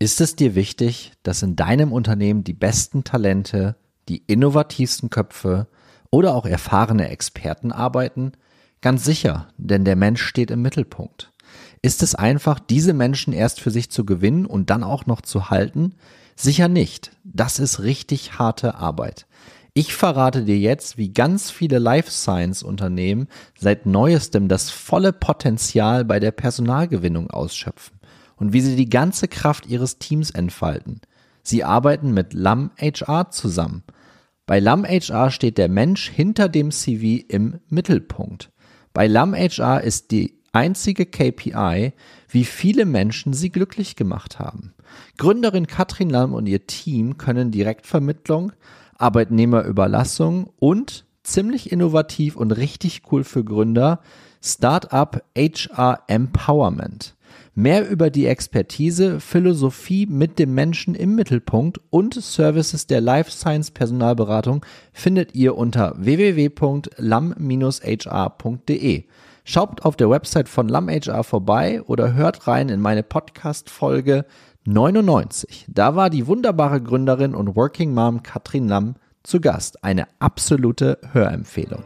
Ist es dir wichtig, dass in deinem Unternehmen die besten Talente, die innovativsten Köpfe oder auch erfahrene Experten arbeiten? Ganz sicher, denn der Mensch steht im Mittelpunkt. Ist es einfach, diese Menschen erst für sich zu gewinnen und dann auch noch zu halten? Sicher nicht. Das ist richtig harte Arbeit. Ich verrate dir jetzt, wie ganz viele Life Science Unternehmen seit neuestem das volle Potenzial bei der Personalgewinnung ausschöpfen und wie sie die ganze Kraft ihres Teams entfalten. Sie arbeiten mit LAM HR zusammen. Bei LAM HR steht der Mensch hinter dem CV im Mittelpunkt. Bei LAM HR ist die einzige KPI, wie viele Menschen sie glücklich gemacht haben. Gründerin Katrin Lamm und ihr Team können Direktvermittlung, Arbeitnehmerüberlassung und ziemlich innovativ und richtig cool für Gründer Startup HR Empowerment. Mehr über die Expertise, Philosophie mit dem Menschen im Mittelpunkt und Services der Life Science Personalberatung findet ihr unter www.lam-hr.de. Schaut auf der Website von LamHR vorbei oder hört rein in meine Podcast-Folge 99. Da war die wunderbare Gründerin und Working Mom Katrin Lamm zu Gast. Eine absolute Hörempfehlung.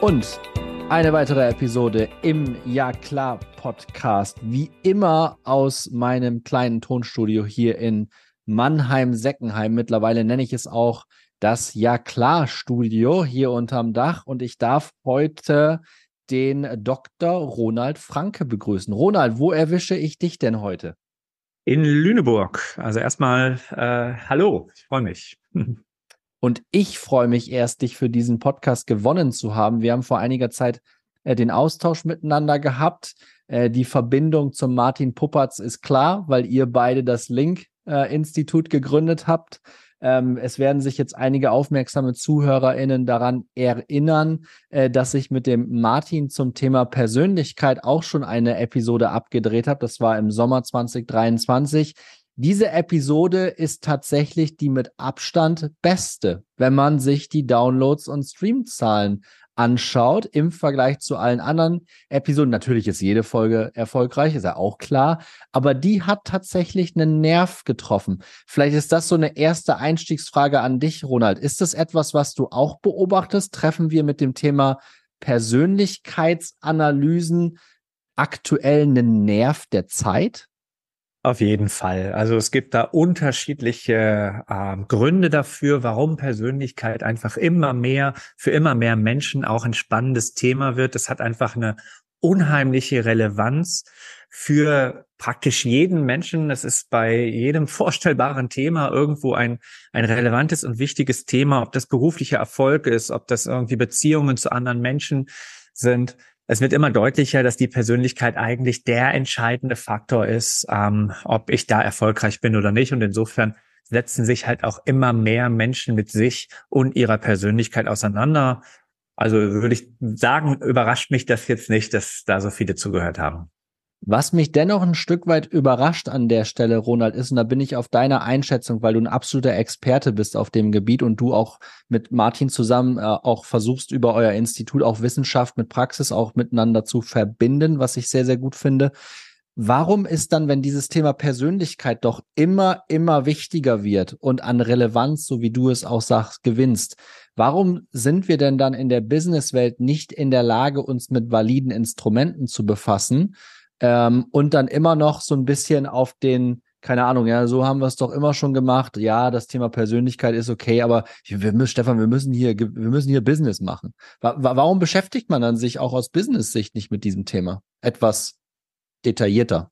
Und eine weitere Episode im Ja klar Podcast, wie immer aus meinem kleinen Tonstudio hier in Mannheim-Seckenheim. Mittlerweile nenne ich es auch das Ja klar Studio hier unterm Dach und ich darf heute den Dr. Ronald Franke begrüßen. Ronald, wo erwische ich dich denn heute? In Lüneburg. Also erstmal äh, hallo, ich freue mich. Und ich freue mich erst, dich für diesen Podcast gewonnen zu haben. Wir haben vor einiger Zeit äh, den Austausch miteinander gehabt. Äh, die Verbindung zum Martin Puppertz ist klar, weil ihr beide das Link-Institut äh, gegründet habt. Ähm, es werden sich jetzt einige aufmerksame ZuhörerInnen daran erinnern, äh, dass ich mit dem Martin zum Thema Persönlichkeit auch schon eine Episode abgedreht habe. Das war im Sommer 2023. Diese Episode ist tatsächlich die mit Abstand beste, wenn man sich die Downloads und Streamzahlen anschaut im Vergleich zu allen anderen Episoden. Natürlich ist jede Folge erfolgreich, ist ja auch klar, aber die hat tatsächlich einen Nerv getroffen. Vielleicht ist das so eine erste Einstiegsfrage an dich, Ronald. Ist das etwas, was du auch beobachtest? Treffen wir mit dem Thema Persönlichkeitsanalysen aktuell einen Nerv der Zeit? Auf jeden Fall. Also es gibt da unterschiedliche äh, Gründe dafür, warum Persönlichkeit einfach immer mehr für immer mehr Menschen auch ein spannendes Thema wird. Es hat einfach eine unheimliche Relevanz für praktisch jeden Menschen. Es ist bei jedem vorstellbaren Thema irgendwo ein, ein relevantes und wichtiges Thema, ob das beruflicher Erfolg ist, ob das irgendwie Beziehungen zu anderen Menschen sind es wird immer deutlicher, dass die Persönlichkeit eigentlich der entscheidende Faktor ist, ähm, ob ich da erfolgreich bin oder nicht. Und insofern setzen sich halt auch immer mehr Menschen mit sich und ihrer Persönlichkeit auseinander. Also würde ich sagen, überrascht mich das jetzt nicht, dass da so viele zugehört haben. Was mich dennoch ein Stück weit überrascht an der Stelle, Ronald, ist, und da bin ich auf deiner Einschätzung, weil du ein absoluter Experte bist auf dem Gebiet und du auch mit Martin zusammen äh, auch versuchst, über euer Institut auch Wissenschaft mit Praxis auch miteinander zu verbinden, was ich sehr, sehr gut finde. Warum ist dann, wenn dieses Thema Persönlichkeit doch immer, immer wichtiger wird und an Relevanz, so wie du es auch sagst, gewinnst, warum sind wir denn dann in der Businesswelt nicht in der Lage, uns mit validen Instrumenten zu befassen? Ähm, und dann immer noch so ein bisschen auf den, keine Ahnung, ja, so haben wir es doch immer schon gemacht. Ja, das Thema Persönlichkeit ist okay, aber wir müssen, Stefan, wir müssen hier, wir müssen hier Business machen. warum beschäftigt man dann sich auch aus Business-Sicht nicht mit diesem Thema? Etwas detaillierter.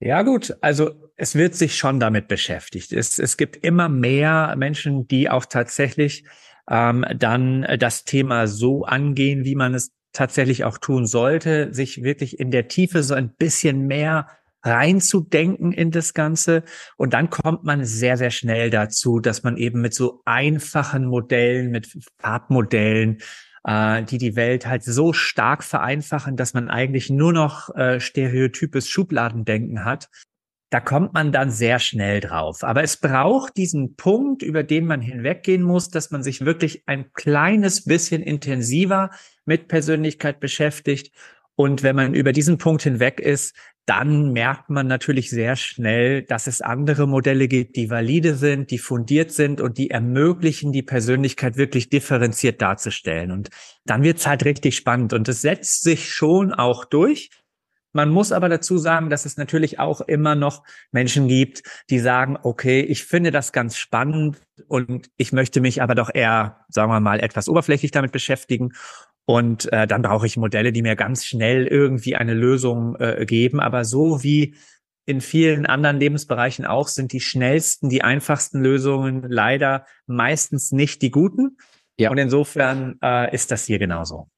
Ja, gut. Also es wird sich schon damit beschäftigt. Es, es gibt immer mehr Menschen, die auch tatsächlich ähm, dann das Thema so angehen, wie man es tatsächlich auch tun sollte, sich wirklich in der Tiefe so ein bisschen mehr reinzudenken in das Ganze. Und dann kommt man sehr, sehr schnell dazu, dass man eben mit so einfachen Modellen, mit Farbmodellen, äh, die die Welt halt so stark vereinfachen, dass man eigentlich nur noch äh, stereotypes Schubladendenken hat, da kommt man dann sehr schnell drauf. Aber es braucht diesen Punkt, über den man hinweggehen muss, dass man sich wirklich ein kleines bisschen intensiver mit Persönlichkeit beschäftigt Und wenn man über diesen Punkt hinweg ist, dann merkt man natürlich sehr schnell, dass es andere Modelle gibt, die valide sind, die fundiert sind und die ermöglichen, die Persönlichkeit wirklich differenziert darzustellen. Und dann wird es halt richtig spannend. Und es setzt sich schon auch durch. Man muss aber dazu sagen, dass es natürlich auch immer noch Menschen gibt, die sagen, okay, ich finde das ganz spannend und ich möchte mich aber doch eher, sagen wir mal, etwas oberflächlich damit beschäftigen. Und äh, dann brauche ich Modelle, die mir ganz schnell irgendwie eine Lösung äh, geben. Aber so wie in vielen anderen Lebensbereichen auch sind die schnellsten, die einfachsten Lösungen leider meistens nicht die guten. Ja. Und insofern äh, ist das hier genauso.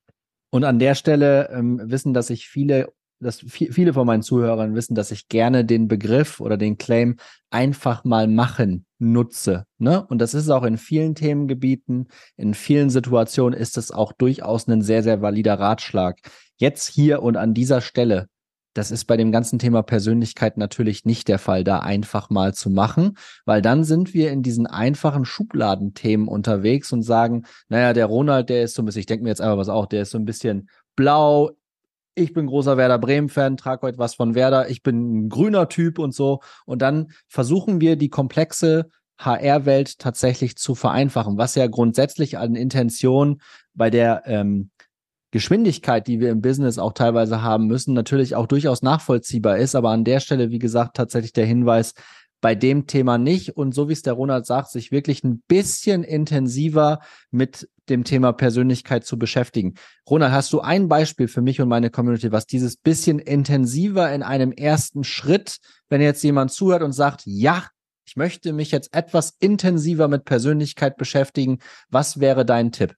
Und an der Stelle ähm, wissen, dass sich viele dass viele von meinen Zuhörern wissen, dass ich gerne den Begriff oder den Claim einfach mal machen nutze. Ne? Und das ist auch in vielen Themengebieten, in vielen Situationen ist es auch durchaus ein sehr, sehr valider Ratschlag. Jetzt hier und an dieser Stelle, das ist bei dem ganzen Thema Persönlichkeit natürlich nicht der Fall, da einfach mal zu machen, weil dann sind wir in diesen einfachen Schubladenthemen unterwegs und sagen, naja, der Ronald, der ist so ein bisschen, ich denke mir jetzt einfach was auch, der ist so ein bisschen blau, ich bin großer Werder Bremen-Fan, trage heute was von Werder, ich bin ein grüner Typ und so. Und dann versuchen wir die komplexe HR-Welt tatsächlich zu vereinfachen, was ja grundsätzlich an Intention bei der ähm, Geschwindigkeit, die wir im Business auch teilweise haben müssen, natürlich auch durchaus nachvollziehbar ist. Aber an der Stelle, wie gesagt, tatsächlich der Hinweis, bei dem Thema nicht und so wie es der Ronald sagt, sich wirklich ein bisschen intensiver mit dem Thema Persönlichkeit zu beschäftigen. Ronald, hast du ein Beispiel für mich und meine Community, was dieses bisschen intensiver in einem ersten Schritt, wenn jetzt jemand zuhört und sagt, ja, ich möchte mich jetzt etwas intensiver mit Persönlichkeit beschäftigen, was wäre dein Tipp?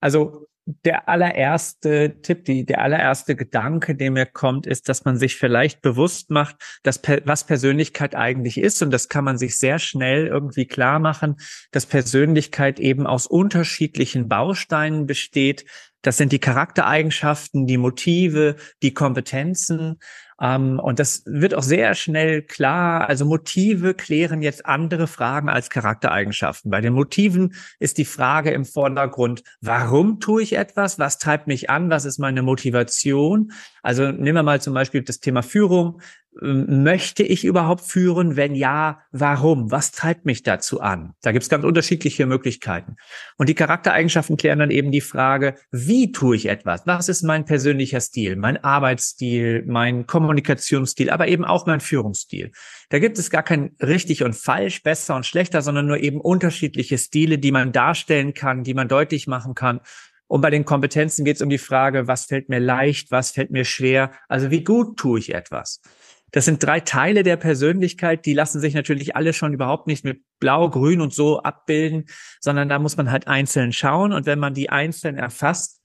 Also der allererste Tipp, die, der allererste Gedanke, der mir kommt, ist, dass man sich vielleicht bewusst macht, dass was Persönlichkeit eigentlich ist. Und das kann man sich sehr schnell irgendwie klar machen, dass Persönlichkeit eben aus unterschiedlichen Bausteinen besteht. Das sind die Charaktereigenschaften, die Motive, die Kompetenzen. Ähm, und das wird auch sehr schnell klar. Also Motive klären jetzt andere Fragen als Charaktereigenschaften. Bei den Motiven ist die Frage im Vordergrund, warum tue ich etwas? Was treibt mich an? Was ist meine Motivation? Also nehmen wir mal zum Beispiel das Thema Führung. Ähm, möchte ich überhaupt führen? Wenn ja, warum? Was treibt mich dazu an? Da gibt es ganz unterschiedliche Möglichkeiten. Und die Charaktereigenschaften klären dann eben die Frage, wie tue ich etwas? Was ist mein persönlicher Stil, mein Arbeitsstil, mein Kommunikationsstil, aber eben auch mein Führungsstil? Da gibt es gar kein richtig und falsch, besser und schlechter, sondern nur eben unterschiedliche Stile, die man darstellen kann, die man deutlich machen kann. Und bei den Kompetenzen geht es um die Frage, was fällt mir leicht, was fällt mir schwer? Also wie gut tue ich etwas? Das sind drei Teile der Persönlichkeit, die lassen sich natürlich alle schon überhaupt nicht mit Blau, Grün und so abbilden, sondern da muss man halt einzeln schauen. Und wenn man die einzeln erfasst,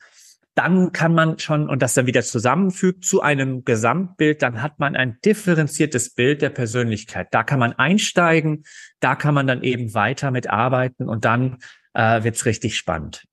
dann kann man schon und das dann wieder zusammenfügt zu einem Gesamtbild, dann hat man ein differenziertes Bild der Persönlichkeit. Da kann man einsteigen, da kann man dann eben weiter mitarbeiten und dann äh, wird's richtig spannend.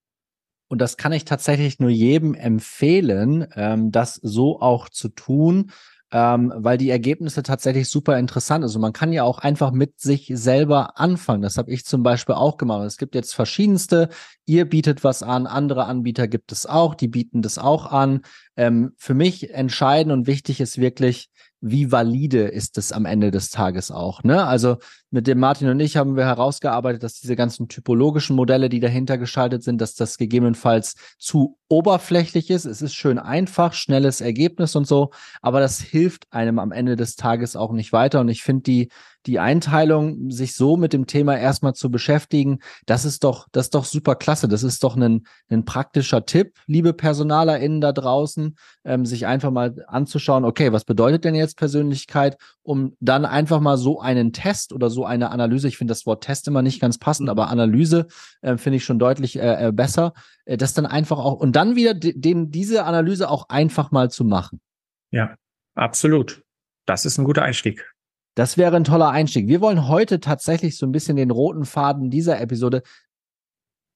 Und das kann ich tatsächlich nur jedem empfehlen, ähm, das so auch zu tun ähm, weil die Ergebnisse tatsächlich super interessant sind. Also man kann ja auch einfach mit sich selber anfangen. Das habe ich zum Beispiel auch gemacht. Es gibt jetzt verschiedenste. Ihr bietet was an, andere Anbieter gibt es auch, die bieten das auch an. Ähm, für mich entscheidend und wichtig ist wirklich, wie valide ist es am Ende des Tages auch. Ne? Also mit dem Martin und ich haben wir herausgearbeitet, dass diese ganzen typologischen Modelle, die dahinter geschaltet sind, dass das gegebenenfalls zu oberflächlich ist. Es ist schön einfach, schnelles Ergebnis und so, aber das hilft einem am Ende des Tages auch nicht weiter. Und ich finde die die Einteilung, sich so mit dem Thema erstmal zu beschäftigen, das ist doch, das ist doch super klasse. Das ist doch ein, ein praktischer Tipp, liebe PersonalerInnen da draußen, ähm, sich einfach mal anzuschauen, okay, was bedeutet denn jetzt Persönlichkeit, um dann einfach mal so einen Test oder so eine Analyse, ich finde das Wort Test immer nicht ganz passend, aber Analyse äh, finde ich schon deutlich äh, äh, besser, äh, das dann einfach auch, und dann wieder den, diese Analyse auch einfach mal zu machen. Ja, absolut. Das ist ein guter Einstieg. Das wäre ein toller Einstieg. Wir wollen heute tatsächlich so ein bisschen den roten Faden dieser Episode.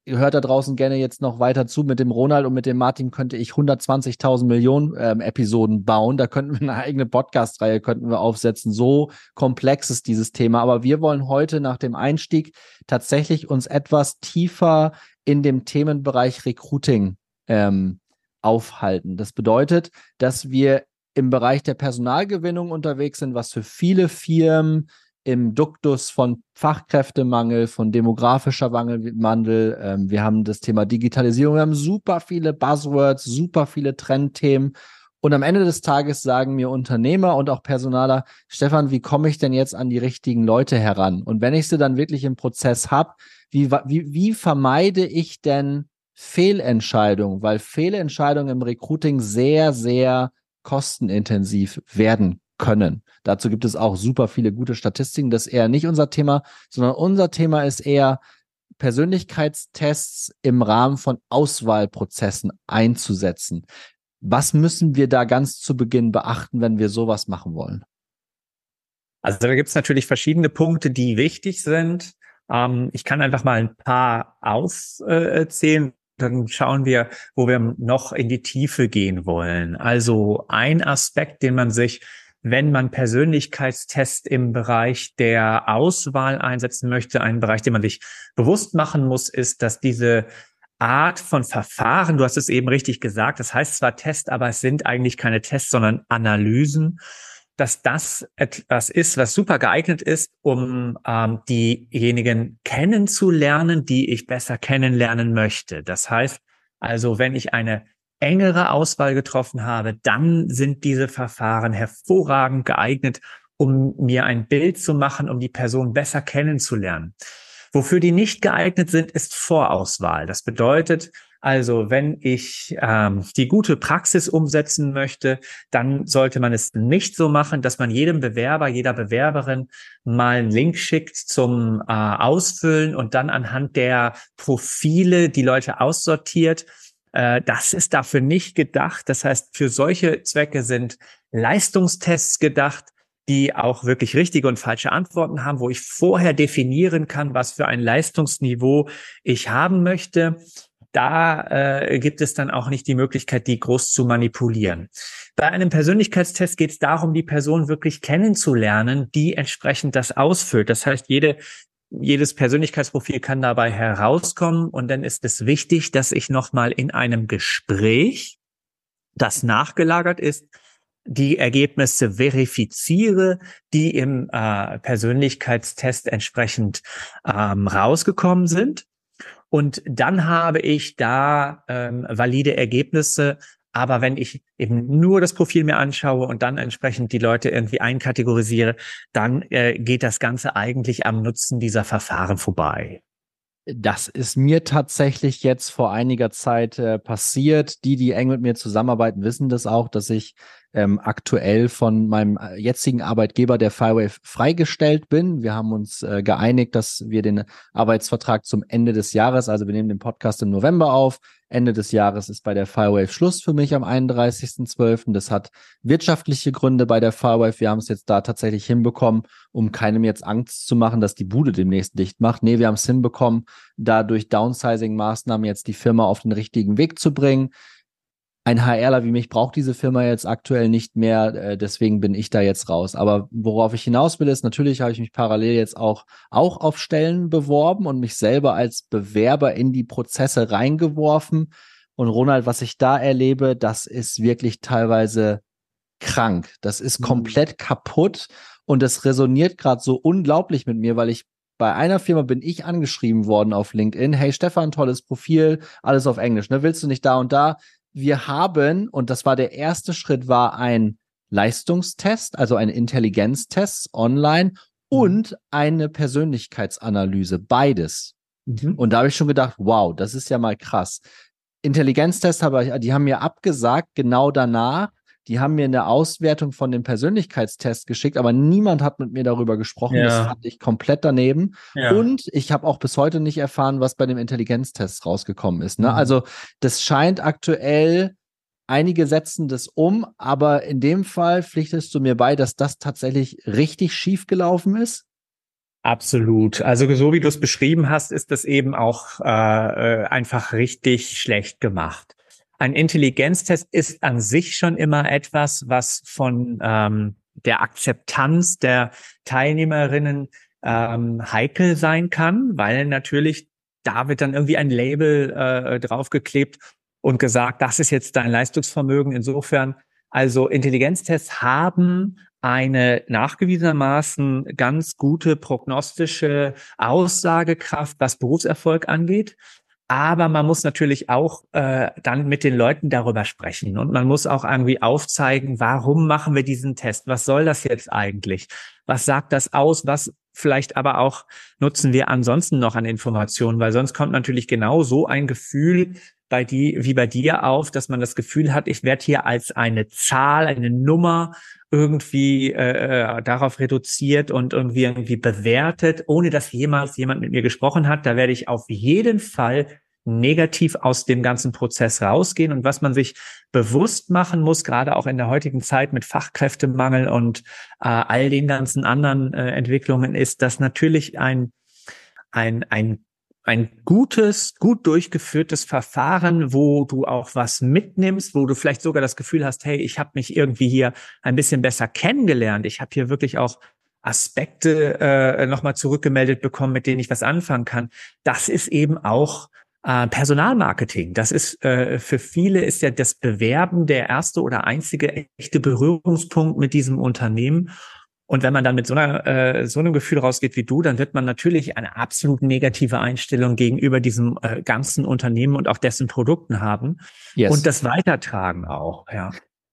Hört da draußen gerne jetzt noch weiter zu. Mit dem Ronald und mit dem Martin könnte ich 120.000 Millionen ähm, Episoden bauen. Da könnten wir eine eigene Podcast-Reihe könnten wir aufsetzen. So komplex ist dieses Thema. Aber wir wollen heute nach dem Einstieg tatsächlich uns etwas tiefer in dem Themenbereich Recruiting ähm, aufhalten. Das bedeutet, dass wir im Bereich der Personalgewinnung unterwegs sind, was für viele Firmen im Duktus von Fachkräftemangel, von demografischer Wandel. Ähm, wir haben das Thema Digitalisierung, wir haben super viele Buzzwords, super viele Trendthemen. Und am Ende des Tages sagen mir Unternehmer und auch Personaler, Stefan, wie komme ich denn jetzt an die richtigen Leute heran? Und wenn ich sie dann wirklich im Prozess habe, wie, wie, wie vermeide ich denn Fehlentscheidungen? Weil Fehlentscheidungen im Recruiting sehr, sehr kostenintensiv werden können. Dazu gibt es auch super viele gute Statistiken. Das ist eher nicht unser Thema, sondern unser Thema ist eher Persönlichkeitstests im Rahmen von Auswahlprozessen einzusetzen. Was müssen wir da ganz zu Beginn beachten, wenn wir sowas machen wollen? Also da gibt es natürlich verschiedene Punkte, die wichtig sind. Ähm, ich kann einfach mal ein paar aufzählen. Dann schauen wir, wo wir noch in die Tiefe gehen wollen. Also ein Aspekt, den man sich wenn man Persönlichkeitstests im Bereich der Auswahl einsetzen möchte, ein Bereich, den man sich bewusst machen muss, ist, dass diese Art von Verfahren, du hast es eben richtig gesagt, das heißt zwar Test, aber es sind eigentlich keine Tests, sondern Analysen, dass das etwas ist, was super geeignet ist, um ähm, diejenigen kennenzulernen, die ich besser kennenlernen möchte. Das heißt also, wenn ich eine engere Auswahl getroffen habe, dann sind diese Verfahren hervorragend geeignet, um mir ein Bild zu machen, um die Person besser kennenzulernen. Wofür die nicht geeignet sind, ist Vorauswahl. Das bedeutet also, wenn ich ähm, die gute Praxis umsetzen möchte, dann sollte man es nicht so machen, dass man jedem Bewerber, jeder Bewerberin mal einen Link schickt zum äh, Ausfüllen und dann anhand der Profile die Leute aussortiert äh, das ist dafür nicht gedacht. Das heißt, für solche Zwecke sind Leistungstests gedacht, die auch wirklich richtige und falsche Antworten haben, wo ich vorher definieren kann, was für ein Leistungsniveau ich haben möchte. Da äh, gibt es dann auch nicht die Möglichkeit, die groß zu manipulieren. Bei einem Persönlichkeitstest geht es darum, die Person wirklich kennenzulernen, die entsprechend das ausfüllt. Das heißt, jede jedes Persönlichkeitsprofil kann dabei herauskommen und dann ist es wichtig, dass ich nochmal in einem Gespräch, das nachgelagert ist, die Ergebnisse verifiziere, die im äh, Persönlichkeitstest entsprechend ähm, rausgekommen sind. Und dann habe ich da ähm, valide Ergebnisse, aber wenn ich eben nur das Profil mir anschaue und dann entsprechend die Leute irgendwie einkategorisiere, dann äh, geht das Ganze eigentlich am Nutzen dieser Verfahren vorbei. Das ist mir tatsächlich jetzt vor einiger Zeit äh, passiert. Die, die eng mit mir zusammenarbeiten, wissen das auch, dass ich ähm, aktuell von meinem äh, jetzigen Arbeitgeber der Firewave freigestellt bin. Wir haben uns äh, geeinigt, dass wir den Arbeitsvertrag zum Ende des Jahres, also wir nehmen den Podcast im November auf. Ende des Jahres ist bei der Firewave Schluss für mich am 31.12. Das hat wirtschaftliche Gründe bei der Firewave. Wir haben es jetzt da tatsächlich hinbekommen, um keinem jetzt Angst zu machen, dass die Bude demnächst dicht macht. Nee, wir haben es hinbekommen, da durch Downsizing-Maßnahmen jetzt die Firma auf den richtigen Weg zu bringen ein HRler wie mich braucht diese Firma jetzt aktuell nicht mehr, äh, deswegen bin ich da jetzt raus. Aber worauf ich hinaus will, ist, natürlich habe ich mich parallel jetzt auch, auch auf Stellen beworben und mich selber als Bewerber in die Prozesse reingeworfen. Und Ronald, was ich da erlebe, das ist wirklich teilweise krank. Das ist mhm. komplett kaputt und das resoniert gerade so unglaublich mit mir, weil ich bei einer Firma bin ich angeschrieben worden auf LinkedIn. Hey Stefan, tolles Profil, alles auf Englisch. Ne? Willst du nicht da und da? Wir haben, und das war der erste Schritt, war ein Leistungstest, also ein Intelligenztest online mhm. und eine Persönlichkeitsanalyse, beides. Mhm. Und da habe ich schon gedacht, wow, das ist ja mal krass. Intelligenztest habe die haben mir abgesagt, genau danach, die haben mir eine Auswertung von dem Persönlichkeitstest geschickt, aber niemand hat mit mir darüber gesprochen. Ja. Das fand ich komplett daneben. Ja. Und ich habe auch bis heute nicht erfahren, was bei dem Intelligenztest rausgekommen ist. Ne? Mhm. Also das scheint aktuell, einige setzen das um, aber in dem Fall pflichtest du mir bei, dass das tatsächlich richtig schief gelaufen ist. Absolut. Also so wie du es beschrieben hast, ist das eben auch äh, äh einfach richtig schlecht gemacht ein Intelligenztest ist an sich schon immer etwas, was von ähm, der Akzeptanz der Teilnehmerinnen ähm, heikel sein kann, weil natürlich da wird dann irgendwie ein Label äh, draufgeklebt und gesagt, das ist jetzt dein Leistungsvermögen. Insofern, also Intelligenztests haben eine nachgewiesenermaßen ganz gute prognostische Aussagekraft, was Berufserfolg angeht. Aber man muss natürlich auch äh, dann mit den Leuten darüber sprechen und man muss auch irgendwie aufzeigen, warum machen wir diesen Test? Was soll das jetzt eigentlich? Was sagt das aus? Was vielleicht aber auch nutzen wir ansonsten noch an Informationen? Weil sonst kommt natürlich genau so ein Gefühl bei die, wie bei dir auf, dass man das Gefühl hat, ich werde hier als eine Zahl, eine Nummer irgendwie äh, äh darauf reduziert und irgendwie irgendwie bewertet, ohne dass jemals jemand mit mir gesprochen hat. Da werde ich auf jeden Fall negativ aus dem ganzen Prozess rausgehen. Und was man sich bewusst machen muss, gerade auch in der heutigen Zeit mit Fachkräftemangel und äh, all den ganzen anderen äh, Entwicklungen, ist, dass natürlich ein, ein, ein ein gutes, gut durchgeführtes Verfahren, wo du auch was mitnimmst, wo du vielleicht sogar das Gefühl hast, hey, ich habe mich irgendwie hier ein bisschen besser kennengelernt. Ich habe hier wirklich auch Aspekte äh, nochmal zurückgemeldet bekommen, mit denen ich was anfangen kann. Das ist eben auch äh, Personalmarketing. Das ist äh, für viele ist ja das Bewerben der erste oder einzige echte Berührungspunkt mit diesem Unternehmen. Und wenn man dann mit so, einer, äh, so einem Gefühl rausgeht wie du, dann wird man natürlich eine absolut negative Einstellung gegenüber diesem äh, ganzen Unternehmen und auch dessen Produkten haben yes. und das weitertragen auch. Ja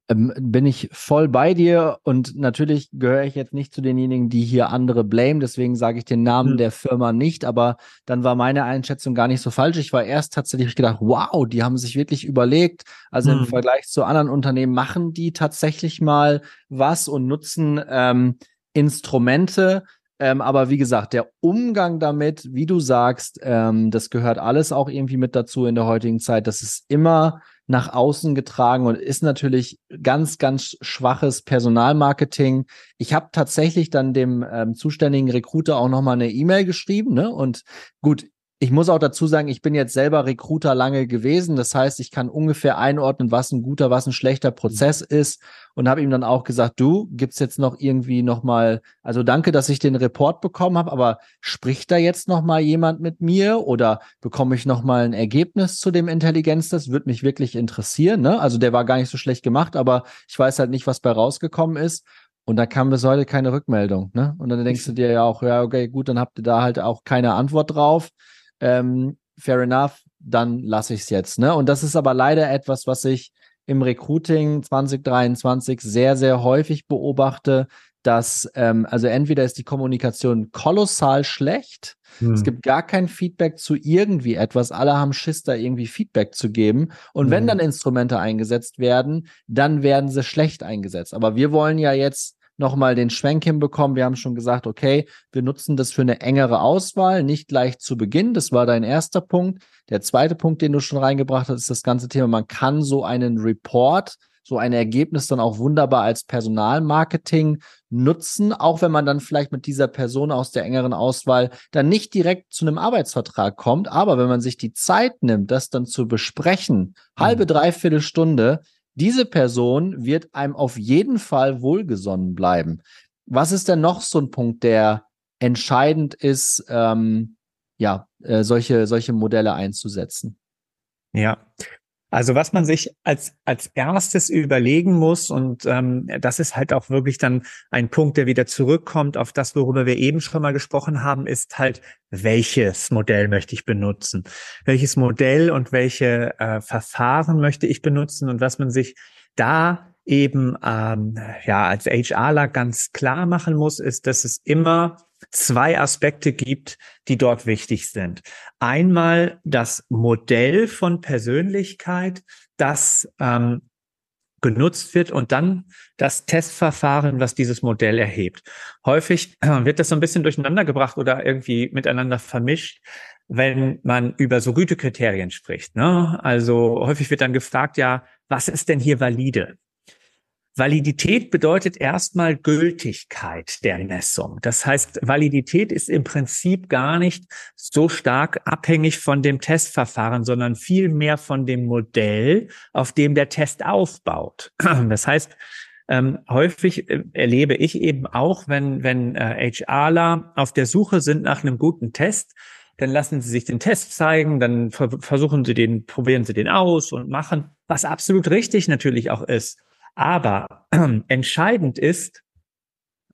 ähm, bin ich voll bei dir und natürlich gehöre ich jetzt nicht zu denjenigen, die hier andere blame, deswegen sage ich den Namen mhm. der Firma nicht, aber dann war meine Einschätzung gar nicht so falsch. Ich war erst tatsächlich gedacht, wow, die haben sich wirklich überlegt, also mhm. im Vergleich zu anderen Unternehmen machen die tatsächlich mal was und nutzen ähm, Instrumente, ähm, aber wie gesagt, der Umgang damit, wie du sagst, ähm, das gehört alles auch irgendwie mit dazu in der heutigen Zeit. Das ist immer nach außen getragen und ist natürlich ganz, ganz schwaches Personalmarketing. Ich habe tatsächlich dann dem ähm, zuständigen Recruiter auch nochmal eine E-Mail geschrieben. Ne? Und gut, ich muss auch dazu sagen, ich bin jetzt selber Recruiter lange gewesen. Das heißt, ich kann ungefähr einordnen, was ein guter, was ein schlechter Prozess ist. Und habe ihm dann auch gesagt, du, gibt's jetzt noch irgendwie noch mal, also danke, dass ich den Report bekommen habe, aber spricht da jetzt noch mal jemand mit mir oder bekomme ich noch mal ein Ergebnis zu dem Intelligenz? Das würde mich wirklich interessieren. Ne? Also der war gar nicht so schlecht gemacht, aber ich weiß halt nicht, was bei rausgekommen ist. Und da kam bis heute keine Rückmeldung. Ne? Und dann denkst du dir ja auch, ja, okay, gut, dann habt ihr da halt auch keine Antwort drauf ähm, fair enough, dann lasse ich es jetzt. Ne? Und das ist aber leider etwas, was ich im Recruiting 2023 sehr, sehr häufig beobachte, dass ähm, also entweder ist die Kommunikation kolossal schlecht, hm. es gibt gar kein Feedback zu irgendwie etwas, alle haben Schiss, da irgendwie Feedback zu geben. Und hm. wenn dann Instrumente eingesetzt werden, dann werden sie schlecht eingesetzt. Aber wir wollen ja jetzt nochmal den Schwenk hinbekommen. Wir haben schon gesagt, okay, wir nutzen das für eine engere Auswahl, nicht gleich zu Beginn. Das war dein erster Punkt. Der zweite Punkt, den du schon reingebracht hast, ist das ganze Thema, man kann so einen Report, so ein Ergebnis dann auch wunderbar als Personalmarketing nutzen, auch wenn man dann vielleicht mit dieser Person aus der engeren Auswahl dann nicht direkt zu einem Arbeitsvertrag kommt. Aber wenn man sich die Zeit nimmt, das dann zu besprechen, halbe, mhm. dreiviertel Stunde, diese Person wird einem auf jeden Fall wohlgesonnen bleiben. Was ist denn noch so ein Punkt, der entscheidend ist, ähm, ja, äh, solche, solche Modelle einzusetzen? Ja, also was man sich als, als erstes überlegen muss, und ähm, das ist halt auch wirklich dann ein Punkt, der wieder zurückkommt auf das, worüber wir eben schon mal gesprochen haben, ist halt, welches Modell möchte ich benutzen? Welches Modell und welche äh, Verfahren möchte ich benutzen? Und was man sich da eben ähm, ja als HRler ganz klar machen muss, ist, dass es immer zwei Aspekte gibt, die dort wichtig sind. Einmal das Modell von Persönlichkeit, das ähm, genutzt wird und dann das Testverfahren, was dieses Modell erhebt. Häufig äh, wird das so ein bisschen durcheinander gebracht oder irgendwie miteinander vermischt, wenn man über so Gütekriterien spricht. Ne? Also häufig wird dann gefragt, ja, was ist denn hier valide? Validität bedeutet erstmal Gültigkeit der Messung. Das heißt, Validität ist im Prinzip gar nicht so stark abhängig von dem Testverfahren, sondern viel mehr von dem Modell, auf dem der Test aufbaut. Das heißt, ähm, häufig äh, erlebe ich eben auch, wenn, wenn äh, HRler auf der Suche sind nach einem guten Test, dann lassen sie sich den Test zeigen, dann versuchen sie den, probieren sie den aus und machen, was absolut richtig natürlich auch ist. Aber entscheidend ist,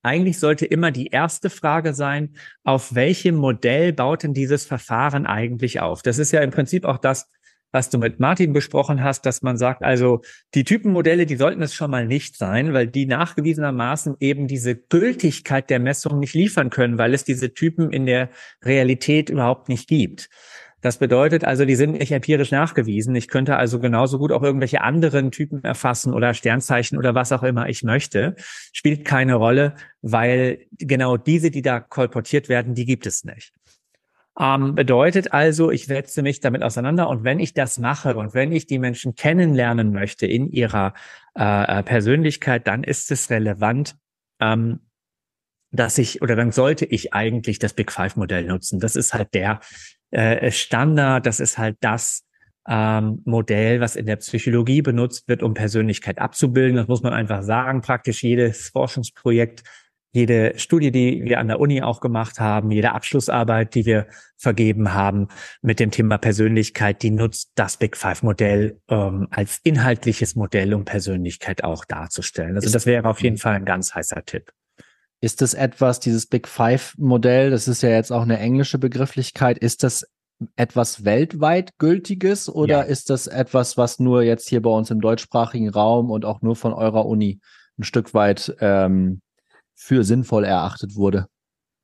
eigentlich sollte immer die erste Frage sein, auf welchem Modell baut denn dieses Verfahren eigentlich auf? Das ist ja im Prinzip auch das, was du mit Martin besprochen hast, dass man sagt, also die Typenmodelle, die sollten es schon mal nicht sein, weil die nachgewiesenermaßen eben diese Gültigkeit der Messung nicht liefern können, weil es diese Typen in der Realität überhaupt nicht gibt. Das bedeutet also, die sind nicht empirisch nachgewiesen. Ich könnte also genauso gut auch irgendwelche anderen Typen erfassen oder Sternzeichen oder was auch immer ich möchte. Spielt keine Rolle, weil genau diese, die da kolportiert werden, die gibt es nicht. Ähm, bedeutet also, ich setze mich damit auseinander und wenn ich das mache und wenn ich die Menschen kennenlernen möchte in ihrer äh, äh, Persönlichkeit, dann ist es relevant, ähm, dass ich oder dann sollte ich eigentlich das Big Five Modell nutzen. Das ist halt der äh, Standard, das ist halt das ähm, Modell, was in der Psychologie benutzt wird, um Persönlichkeit abzubilden. Das muss man einfach sagen. Praktisch jedes Forschungsprojekt jede Studie, die wir an der Uni auch gemacht haben, jede Abschlussarbeit, die wir vergeben haben mit dem Thema Persönlichkeit, die nutzt das Big Five Modell ähm, als inhaltliches Modell, um Persönlichkeit auch darzustellen. Also das wäre auf jeden Fall ein ganz heißer Tipp. Ist das etwas, dieses Big Five Modell, das ist ja jetzt auch eine englische Begrifflichkeit, ist das etwas weltweit gültiges oder ja. ist das etwas, was nur jetzt hier bei uns im deutschsprachigen Raum und auch nur von eurer Uni ein Stück weit ähm, für sinnvoll erachtet wurde?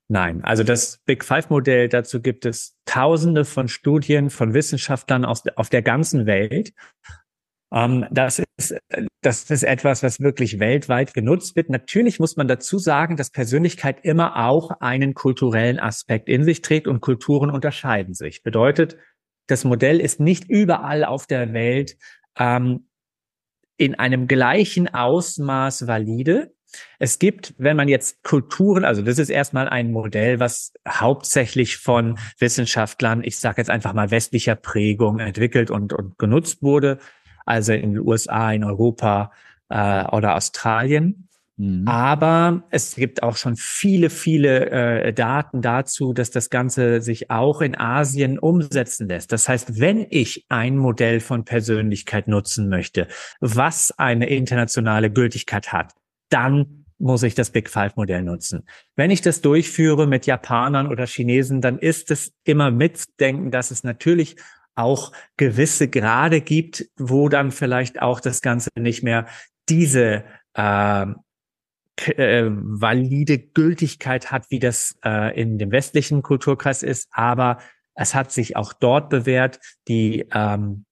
Nein, also das Big Five Modell, dazu gibt es tausende von Studien von Wissenschaftlern aus, auf der ganzen Welt. Ähm, das, das ist etwas, was wirklich weltweit genutzt wird. Natürlich muss man dazu sagen, dass Persönlichkeit immer auch einen kulturellen Aspekt in sich trägt und Kulturen unterscheiden sich. Bedeutet, das Modell ist nicht überall auf der Welt ähm, in einem gleichen Ausmaß valide. Es gibt, wenn man jetzt Kulturen, also das ist erstmal ein Modell, was hauptsächlich von Wissenschaftlern, ich sage jetzt einfach mal westlicher Prägung entwickelt und, und genutzt wurde, also in den USA, in Europa äh, oder Australien. Mhm. Aber es gibt auch schon viele, viele äh, Daten dazu, dass das Ganze sich auch in Asien umsetzen lässt. Das heißt, wenn ich ein Modell von Persönlichkeit nutzen möchte, was eine internationale Gültigkeit hat, dann muss ich das Big Five Modell nutzen. Wenn ich das durchführe mit Japanern oder Chinesen, dann ist es immer mitdenken, dass es natürlich auch gewisse Grade gibt, wo dann vielleicht auch das Ganze nicht mehr diese äh, äh, valide Gültigkeit hat, wie das äh, in dem westlichen Kulturkreis ist, aber es hat sich auch dort bewährt, die ähm,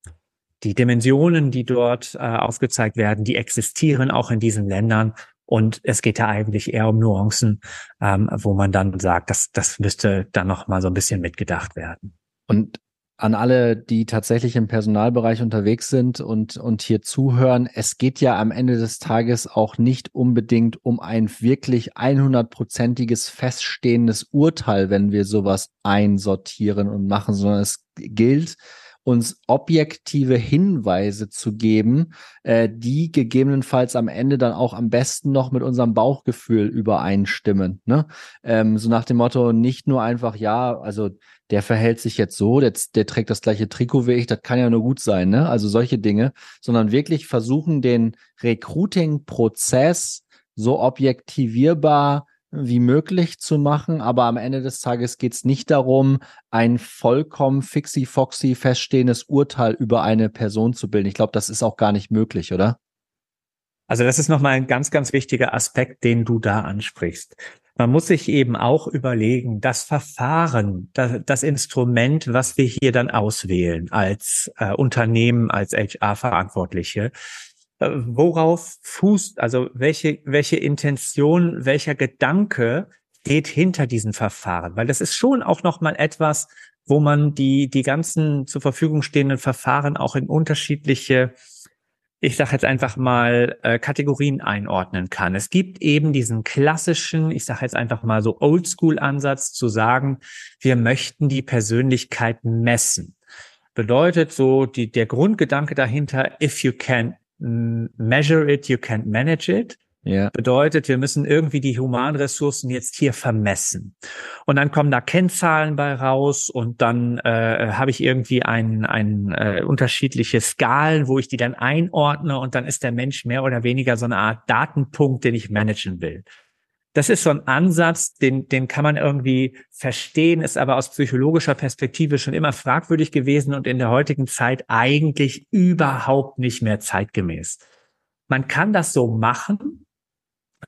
die Dimensionen, die dort äh, aufgezeigt werden, die existieren auch in diesen Ländern und es geht ja eigentlich eher um Nuancen, ähm, wo man dann sagt, das, das müsste dann noch mal so ein bisschen mitgedacht werden. Und an alle, die tatsächlich im Personalbereich unterwegs sind und, und hier zuhören, es geht ja am Ende des Tages auch nicht unbedingt um ein wirklich 100-prozentiges feststehendes Urteil, wenn wir sowas einsortieren und machen, sondern es gilt, uns objektive Hinweise zu geben, äh, die gegebenenfalls am Ende dann auch am besten noch mit unserem Bauchgefühl übereinstimmen. Ne? Ähm, so nach dem Motto, nicht nur einfach, ja, also der verhält sich jetzt so, der, der trägt das gleiche Trikot wie ich, das kann ja nur gut sein, ne? Also solche Dinge, sondern wirklich versuchen, den Recruiting-Prozess so objektivierbar wie möglich zu machen, aber am Ende des Tages geht es nicht darum, ein vollkommen fixi-foxy feststehendes Urteil über eine Person zu bilden. Ich glaube, das ist auch gar nicht möglich, oder? Also das ist nochmal ein ganz, ganz wichtiger Aspekt, den du da ansprichst. Man muss sich eben auch überlegen, das Verfahren, das, das Instrument, was wir hier dann auswählen als äh, Unternehmen, als HR-Verantwortliche, worauf fußt, also welche, welche Intention, welcher Gedanke steht hinter diesen Verfahren? Weil das ist schon auch nochmal etwas, wo man die, die ganzen zur Verfügung stehenden Verfahren auch in unterschiedliche, ich sage jetzt einfach mal, äh, Kategorien einordnen kann. Es gibt eben diesen klassischen, ich sage jetzt einfach mal so Oldschool-Ansatz zu sagen, wir möchten die Persönlichkeit messen. Bedeutet so die, der Grundgedanke dahinter, if you can measure it, you can't manage it. Ja. Bedeutet, wir müssen irgendwie die Humanressourcen jetzt hier vermessen. Und dann kommen da Kennzahlen bei raus und dann äh, habe ich irgendwie ein, ein äh, unterschiedliche Skalen, wo ich die dann einordne und dann ist der Mensch mehr oder weniger so eine Art Datenpunkt, den ich managen will. Das ist so ein Ansatz, den, den kann man irgendwie verstehen, ist aber aus psychologischer Perspektive schon immer fragwürdig gewesen und in der heutigen Zeit eigentlich überhaupt nicht mehr zeitgemäß. Man kann das so machen,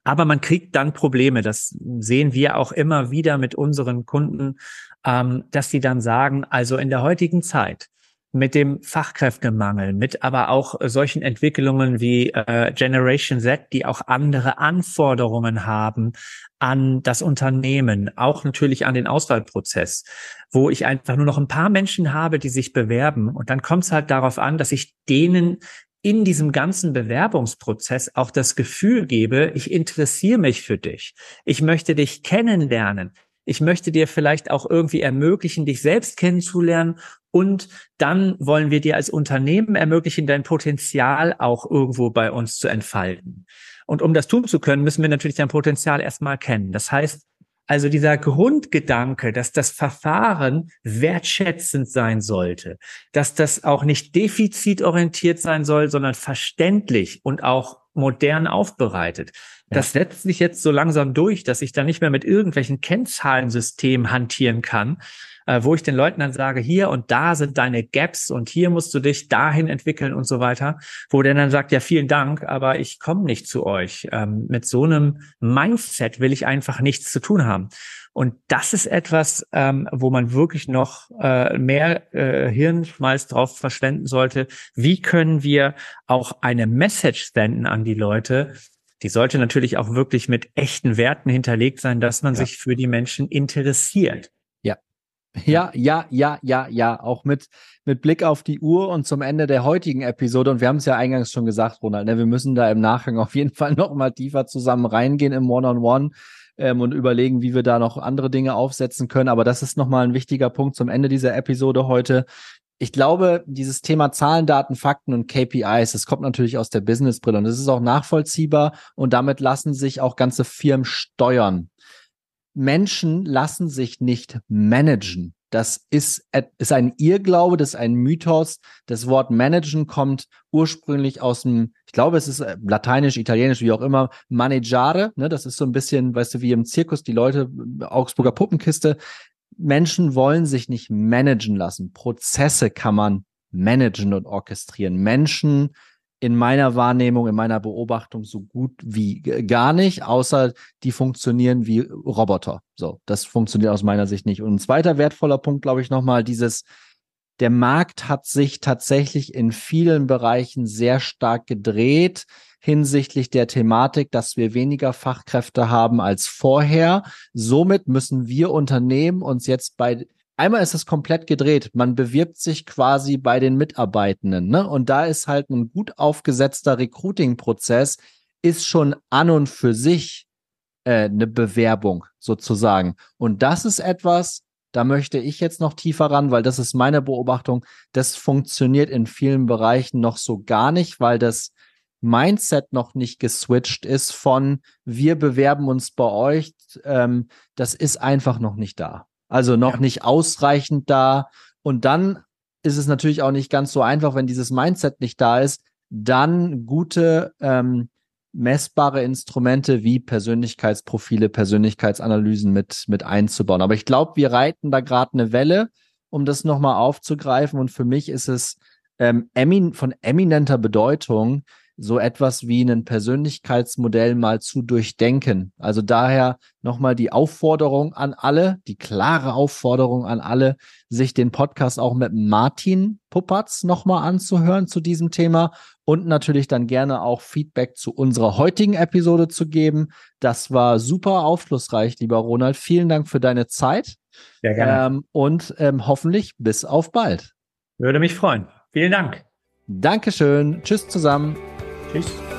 aber man kriegt dann Probleme. Das sehen wir auch immer wieder mit unseren Kunden, ähm, dass sie dann sagen, also in der heutigen Zeit mit dem Fachkräftemangel, mit aber auch solchen Entwicklungen wie äh, Generation Z, die auch andere Anforderungen haben an das Unternehmen, auch natürlich an den Auswahlprozess, wo ich einfach nur noch ein paar Menschen habe, die sich bewerben. Und dann kommt es halt darauf an, dass ich denen in diesem ganzen Bewerbungsprozess auch das Gefühl gebe, ich interessiere mich für dich. Ich möchte dich kennenlernen. Ich möchte dir vielleicht auch irgendwie ermöglichen, dich selbst kennenzulernen und dann wollen wir dir als Unternehmen ermöglichen, dein Potenzial auch irgendwo bei uns zu entfalten. Und um das tun zu können, müssen wir natürlich dein Potenzial erstmal kennen. Das heißt, also dieser Grundgedanke, dass das Verfahren wertschätzend sein sollte, dass das auch nicht defizitorientiert sein soll, sondern verständlich und auch modern aufbereitet. Das setzt sich jetzt so langsam durch, dass ich da nicht mehr mit irgendwelchen Kennzahlensystemen hantieren kann, äh, wo ich den Leuten dann sage, hier und da sind deine Gaps und hier musst du dich dahin entwickeln und so weiter, wo der dann sagt, ja, vielen Dank, aber ich komme nicht zu euch. Ähm, mit so einem Mindset will ich einfach nichts zu tun haben. Und das ist etwas, ähm, wo man wirklich noch äh, mehr äh, Hirnschmalz drauf verschwenden sollte. Wie können wir auch eine Message senden an die Leute, die sollte natürlich auch wirklich mit echten Werten hinterlegt sein, dass man ja. sich für die Menschen interessiert. Ja, ja, ja, ja, ja, auch mit, mit Blick auf die Uhr und zum Ende der heutigen Episode. Und wir haben es ja eingangs schon gesagt, Ronald, ne, wir müssen da im Nachgang auf jeden Fall noch mal tiefer zusammen reingehen im One-on-One. -on -One, ähm, und überlegen, wie wir da noch andere Dinge aufsetzen können. Aber das ist nochmal ein wichtiger Punkt zum Ende dieser Episode heute. Ich glaube, dieses Thema Zahlen, Daten, Fakten und KPIs, das kommt natürlich aus der Businessbrille und das ist auch nachvollziehbar und damit lassen sich auch ganze Firmen steuern. Menschen lassen sich nicht managen. Das ist, ist ein Irrglaube, das ist ein Mythos. Das Wort managen kommt ursprünglich aus dem, ich glaube, es ist äh, lateinisch, italienisch, wie auch immer, manegare. Ne? Das ist so ein bisschen, weißt du, wie im Zirkus, die Leute, Augsburger Puppenkiste. Menschen wollen sich nicht managen lassen. Prozesse kann man managen und orchestrieren. Menschen in meiner Wahrnehmung, in meiner Beobachtung so gut wie gar nicht, außer die funktionieren wie Roboter. So, das funktioniert aus meiner Sicht nicht. Und ein zweiter wertvoller Punkt, glaube ich, nochmal dieses, der Markt hat sich tatsächlich in vielen Bereichen sehr stark gedreht hinsichtlich der Thematik, dass wir weniger Fachkräfte haben als vorher. Somit müssen wir Unternehmen uns jetzt bei einmal ist es komplett gedreht. Man bewirbt sich quasi bei den Mitarbeitenden, ne? Und da ist halt ein gut aufgesetzter Recruiting-Prozess, ist schon an und für sich äh, eine Bewerbung sozusagen. Und das ist etwas, da möchte ich jetzt noch tiefer ran, weil das ist meine Beobachtung. Das funktioniert in vielen Bereichen noch so gar nicht, weil das Mindset noch nicht geswitcht ist von wir bewerben uns bei euch. Ähm, das ist einfach noch nicht da. Also noch ja. nicht ausreichend da. Und dann ist es natürlich auch nicht ganz so einfach, wenn dieses Mindset nicht da ist, dann gute ähm, messbare Instrumente wie Persönlichkeitsprofile, Persönlichkeitsanalysen mit, mit einzubauen. Aber ich glaube, wir reiten da gerade eine Welle, um das nochmal aufzugreifen. Und für mich ist es ähm, emin von eminenter Bedeutung, so etwas wie ein Persönlichkeitsmodell mal zu durchdenken. Also daher nochmal die Aufforderung an alle, die klare Aufforderung an alle, sich den Podcast auch mit Martin Puppatz nochmal anzuhören zu diesem Thema und natürlich dann gerne auch Feedback zu unserer heutigen Episode zu geben. Das war super aufschlussreich, lieber Ronald. Vielen Dank für deine Zeit. Ja, gerne. Ähm, und ähm, hoffentlich bis auf bald. Würde mich freuen. Vielen Dank. Dankeschön. Tschüss zusammen. Tschüss.